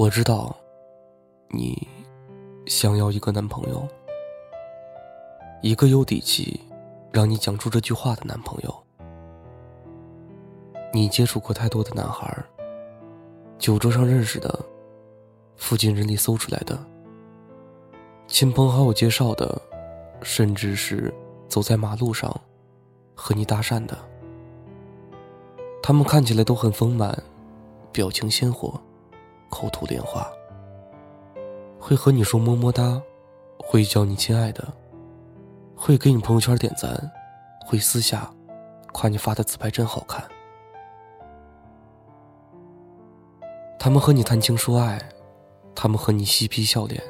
我知道，你想要一个男朋友，一个有底气让你讲出这句话的男朋友。你接触过太多的男孩，酒桌上认识的，附近人里搜出来的，亲朋好友介绍的，甚至是走在马路上和你搭讪的，他们看起来都很丰满，表情鲜活。口吐莲花，会和你说么么哒，会叫你亲爱的，会给你朋友圈点赞，会私下夸你发的自拍真好看。他们和你谈情说爱，他们和你嬉皮笑脸，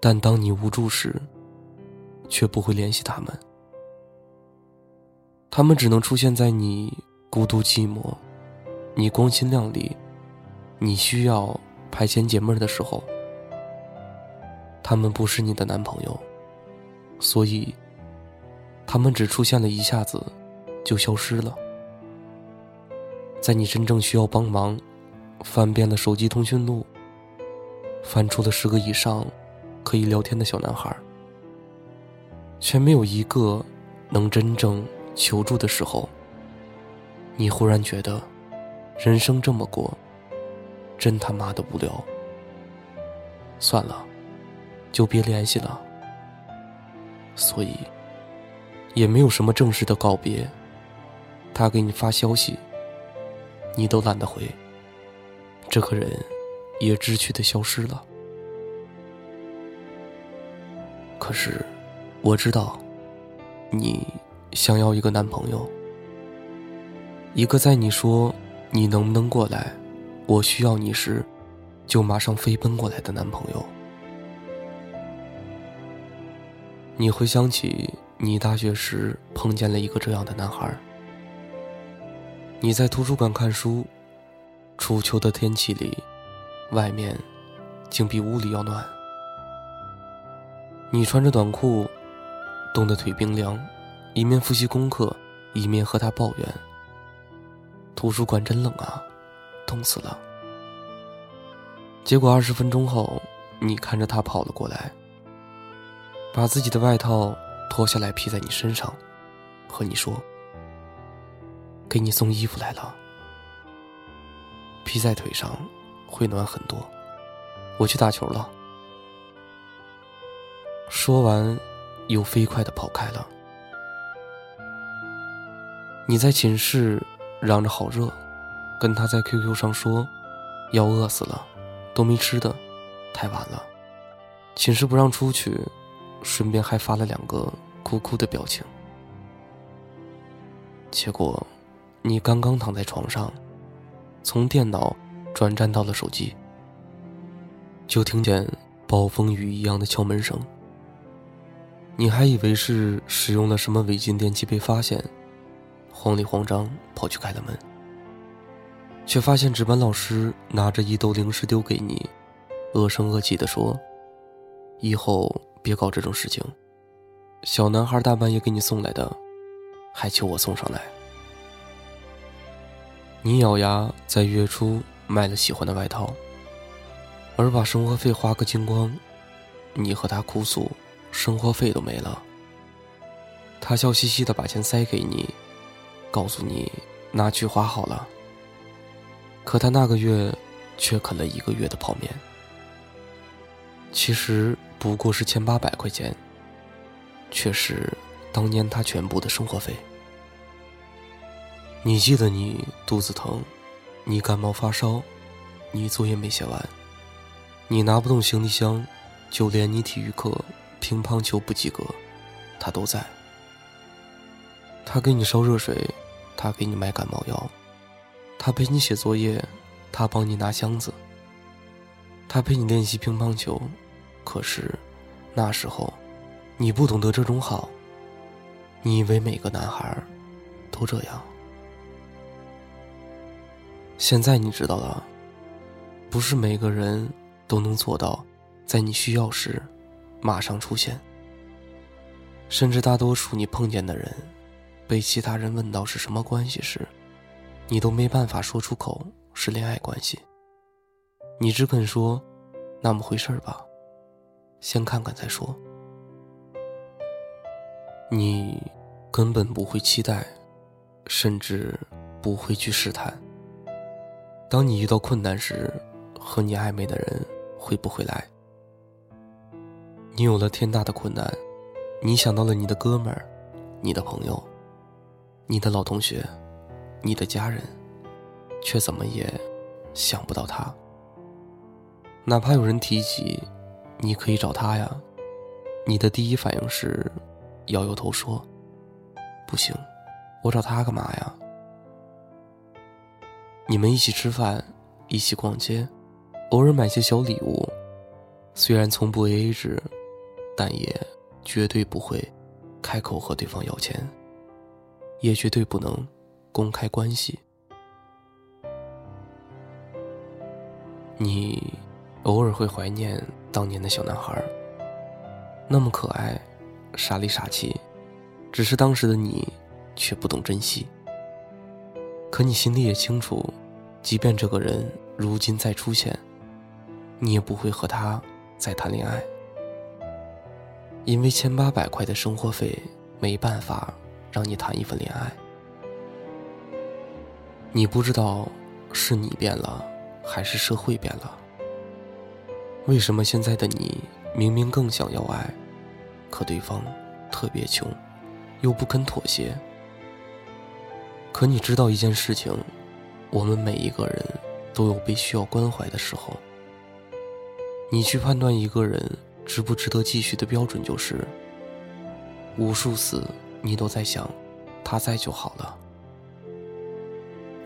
但当你无助时，却不会联系他们。他们只能出现在你孤独寂寞，你光鲜亮丽。你需要排遣解闷的时候，他们不是你的男朋友，所以他们只出现了一下子，就消失了。在你真正需要帮忙，翻遍了手机通讯录，翻出了十个以上可以聊天的小男孩，却没有一个能真正求助的时候，你忽然觉得，人生这么过。真他妈的无聊，算了，就别联系了。所以，也没有什么正式的告别。他给你发消息，你都懒得回。这个人也知趣的消失了。可是，我知道，你想要一个男朋友，一个在你说你能不能过来。我需要你时，就马上飞奔过来的男朋友。你会想起你大学时碰见了一个这样的男孩。你在图书馆看书，初秋的天气里，外面竟比屋里要暖。你穿着短裤，冻得腿冰凉，一面复习功课，一面和他抱怨：“图书馆真冷啊。”冻死了。结果二十分钟后，你看着他跑了过来，把自己的外套脱下来披在你身上，和你说：“给你送衣服来了，披在腿上会暖很多。”我去打球了。说完，又飞快的跑开了。你在寝室嚷着好热。跟他在 QQ 上说，要饿死了，都没吃的，太晚了，寝室不让出去，顺便还发了两个哭哭的表情。结果，你刚刚躺在床上，从电脑转战到了手机，就听见暴风雨一样的敲门声。你还以为是使用了什么违禁电器被发现，慌里慌张跑去开了门。却发现值班老师拿着一兜零食丢给你，恶声恶气地说：“以后别搞这种事情。”小男孩大半夜给你送来的，还求我送上来。你咬牙在月初买了喜欢的外套，而把生活费花个精光。你和他哭诉，生活费都没了。他笑嘻嘻地把钱塞给你，告诉你拿去花好了。可他那个月，却啃了一个月的泡面。其实不过是千八百块钱，却是当年他全部的生活费。你记得你肚子疼，你感冒发烧，你作业没写完，你拿不动行李箱，就连你体育课乒乓球不及格，他都在。他给你烧热水，他给你买感冒药。他陪你写作业，他帮你拿箱子。他陪你练习乒乓球，可是那时候你不懂得这种好。你以为每个男孩都这样。现在你知道了，不是每个人都能做到在你需要时马上出现。甚至大多数你碰见的人，被其他人问到是什么关系时，你都没办法说出口是恋爱关系，你只肯说那么回事儿吧，先看看再说。你根本不会期待，甚至不会去试探。当你遇到困难时，和你暧昧的人会不会来？你有了天大的困难，你想到了你的哥们儿、你的朋友、你的老同学、你的家人，却怎么也想不到他。哪怕有人提起，你可以找他呀，你的第一反应是摇摇头说：“不行，我找他干嘛呀？”你们一起吃饭，一起逛街，偶尔买些小礼物，虽然从不 AA 制。但也绝对不会开口和对方要钱，也绝对不能公开关系。你偶尔会怀念当年的小男孩，那么可爱，傻里傻气，只是当时的你却不懂珍惜。可你心里也清楚，即便这个人如今再出现，你也不会和他再谈恋爱。因为千八百块的生活费没办法让你谈一份恋爱，你不知道是你变了，还是社会变了？为什么现在的你明明更想要爱，可对方特别穷，又不肯妥协？可你知道一件事情，我们每一个人都有被需要关怀的时候。你去判断一个人。值不值得继续的标准就是，无数次你都在想，他在就好了。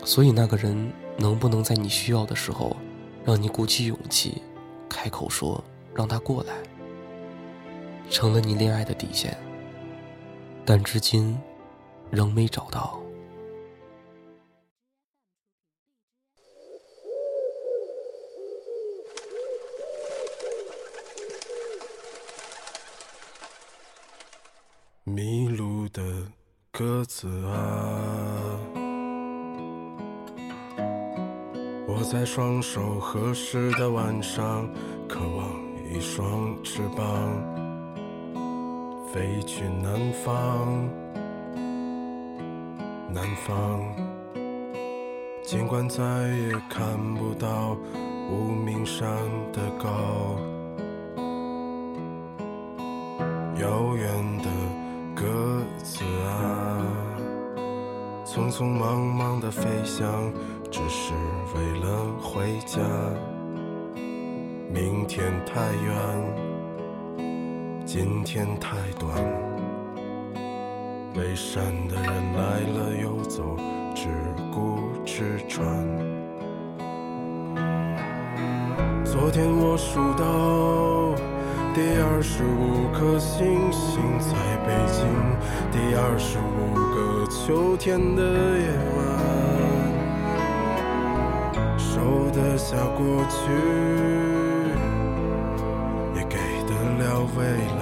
所以那个人能不能在你需要的时候，让你鼓起勇气，开口说让他过来，成了你恋爱的底线。但至今，仍没找到。迷路的鸽子啊，我在双手合十的晚上，渴望一双翅膀，飞去南方。南方，尽管再也看不到无名山的高，遥远的。鸽子啊，匆匆忙忙的飞翔，只是为了回家。明天太远，今天太短。背山的人来了又走，只顾吃穿。昨天我数到。第二十五颗星星在北京，第二十五个秋天的夜晚，得下过去，也给得了未来。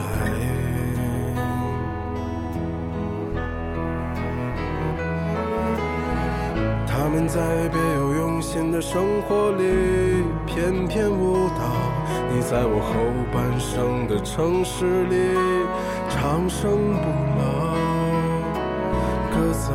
他们在别有用心的生活里翩翩舞蹈。你在我后半生的城市里长生不老，鸽子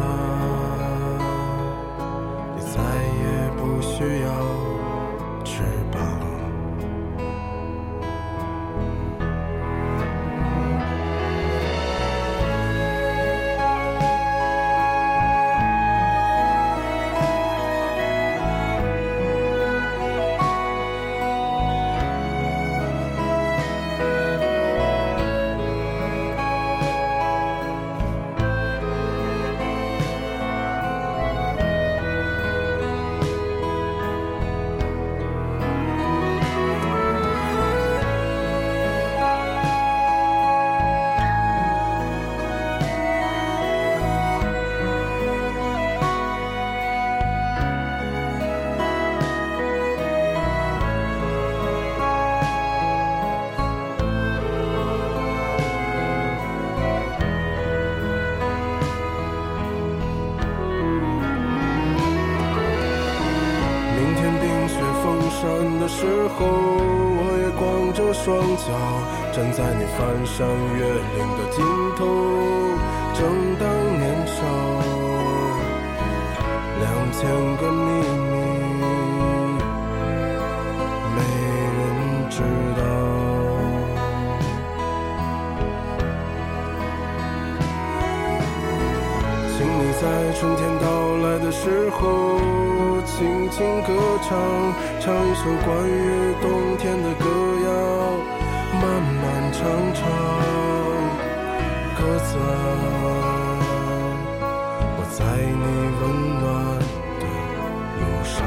山的时候，我也光着双脚站在你翻山越岭的尽头。正当年少，两千个你春天到来的时候，轻轻歌唱，唱一首关于冬天的歌谣，漫漫长长，鸽子，我在你温暖的路上。